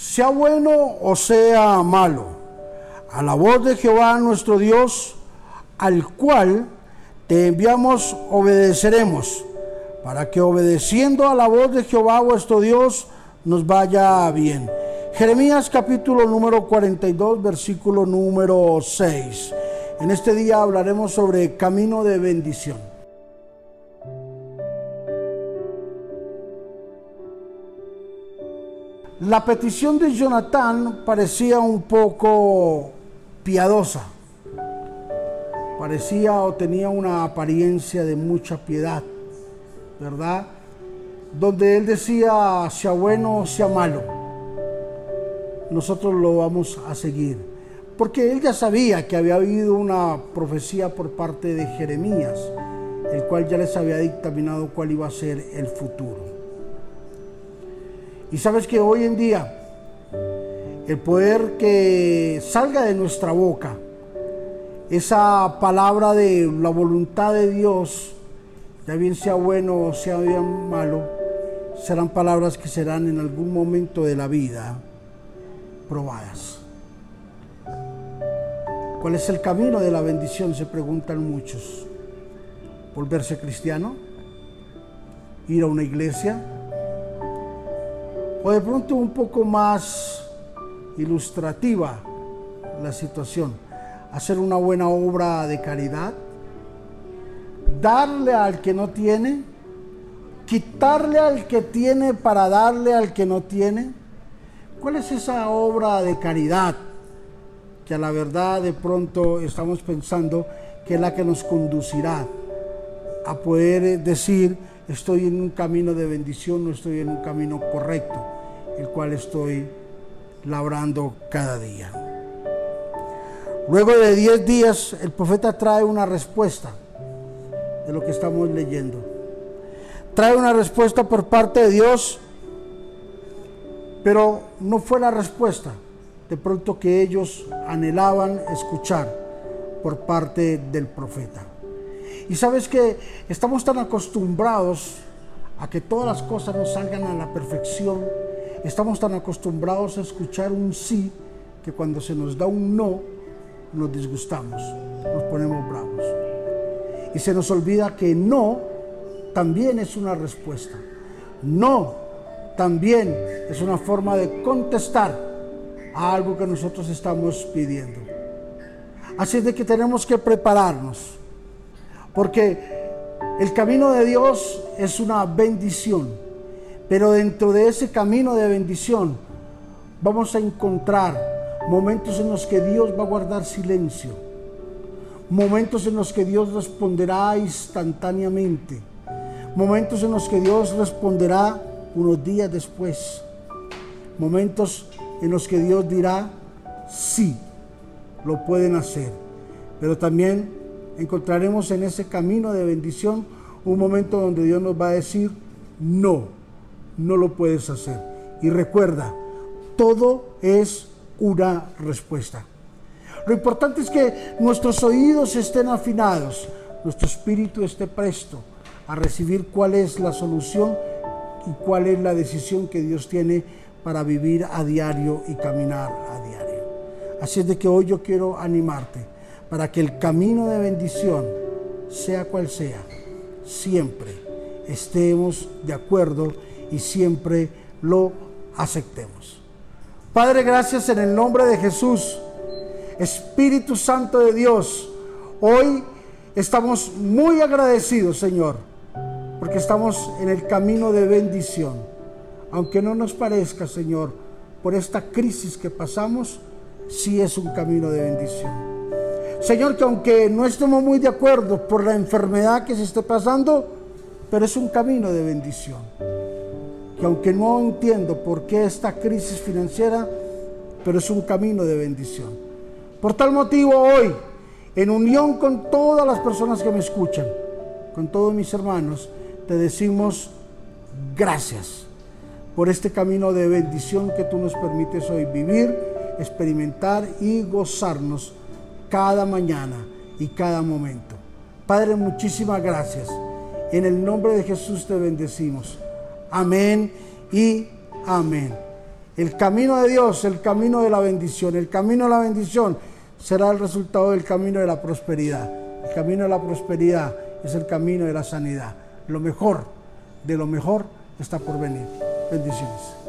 sea bueno o sea malo, a la voz de Jehová nuestro Dios, al cual te enviamos, obedeceremos, para que obedeciendo a la voz de Jehová vuestro Dios nos vaya bien. Jeremías capítulo número 42, versículo número 6. En este día hablaremos sobre camino de bendición. La petición de Jonatán parecía un poco piadosa, parecía o tenía una apariencia de mucha piedad, ¿verdad? Donde él decía, sea bueno o sea malo, nosotros lo vamos a seguir. Porque él ya sabía que había habido una profecía por parte de Jeremías, el cual ya les había dictaminado cuál iba a ser el futuro. Y sabes que hoy en día el poder que salga de nuestra boca, esa palabra de la voluntad de Dios, ya bien sea bueno o sea bien malo, serán palabras que serán en algún momento de la vida probadas. ¿Cuál es el camino de la bendición? Se preguntan muchos. ¿Volverse cristiano? ¿Ir a una iglesia? O de pronto un poco más ilustrativa la situación, hacer una buena obra de caridad, darle al que no tiene, quitarle al que tiene para darle al que no tiene. ¿Cuál es esa obra de caridad que a la verdad de pronto estamos pensando que es la que nos conducirá a poder decir, estoy en un camino de bendición, no estoy en un camino correcto, el cual estoy labrando cada día. Luego de 10 días, el profeta trae una respuesta de lo que estamos leyendo. Trae una respuesta por parte de Dios, pero no fue la respuesta de pronto que ellos anhelaban escuchar por parte del profeta. Y sabes que estamos tan acostumbrados a que todas las cosas nos salgan a la perfección. Estamos tan acostumbrados a escuchar un sí que cuando se nos da un no, nos disgustamos, nos ponemos bravos. Y se nos olvida que no también es una respuesta. No también es una forma de contestar a algo que nosotros estamos pidiendo. Así de que tenemos que prepararnos porque el camino de Dios es una bendición. Pero dentro de ese camino de bendición vamos a encontrar momentos en los que Dios va a guardar silencio. Momentos en los que Dios responderá instantáneamente. Momentos en los que Dios responderá unos días después. Momentos en los que Dios dirá, sí, lo pueden hacer. Pero también encontraremos en ese camino de bendición un momento donde Dios nos va a decir, no, no lo puedes hacer. Y recuerda, todo es una respuesta. Lo importante es que nuestros oídos estén afinados, nuestro espíritu esté presto a recibir cuál es la solución y cuál es la decisión que Dios tiene para vivir a diario y caminar a diario. Así es de que hoy yo quiero animarte para que el camino de bendición, sea cual sea, siempre estemos de acuerdo y siempre lo aceptemos. Padre, gracias en el nombre de Jesús. Espíritu Santo de Dios, hoy estamos muy agradecidos, Señor, porque estamos en el camino de bendición. Aunque no nos parezca, Señor, por esta crisis que pasamos, sí es un camino de bendición. Señor, que aunque no estemos muy de acuerdo por la enfermedad que se esté pasando, pero es un camino de bendición. Que aunque no entiendo por qué esta crisis financiera, pero es un camino de bendición. Por tal motivo hoy, en unión con todas las personas que me escuchan, con todos mis hermanos, te decimos gracias por este camino de bendición que tú nos permites hoy vivir, experimentar y gozarnos cada mañana y cada momento. Padre, muchísimas gracias. En el nombre de Jesús te bendecimos. Amén y amén. El camino de Dios, el camino de la bendición. El camino de la bendición será el resultado del camino de la prosperidad. El camino de la prosperidad es el camino de la sanidad. Lo mejor de lo mejor está por venir. Bendiciones.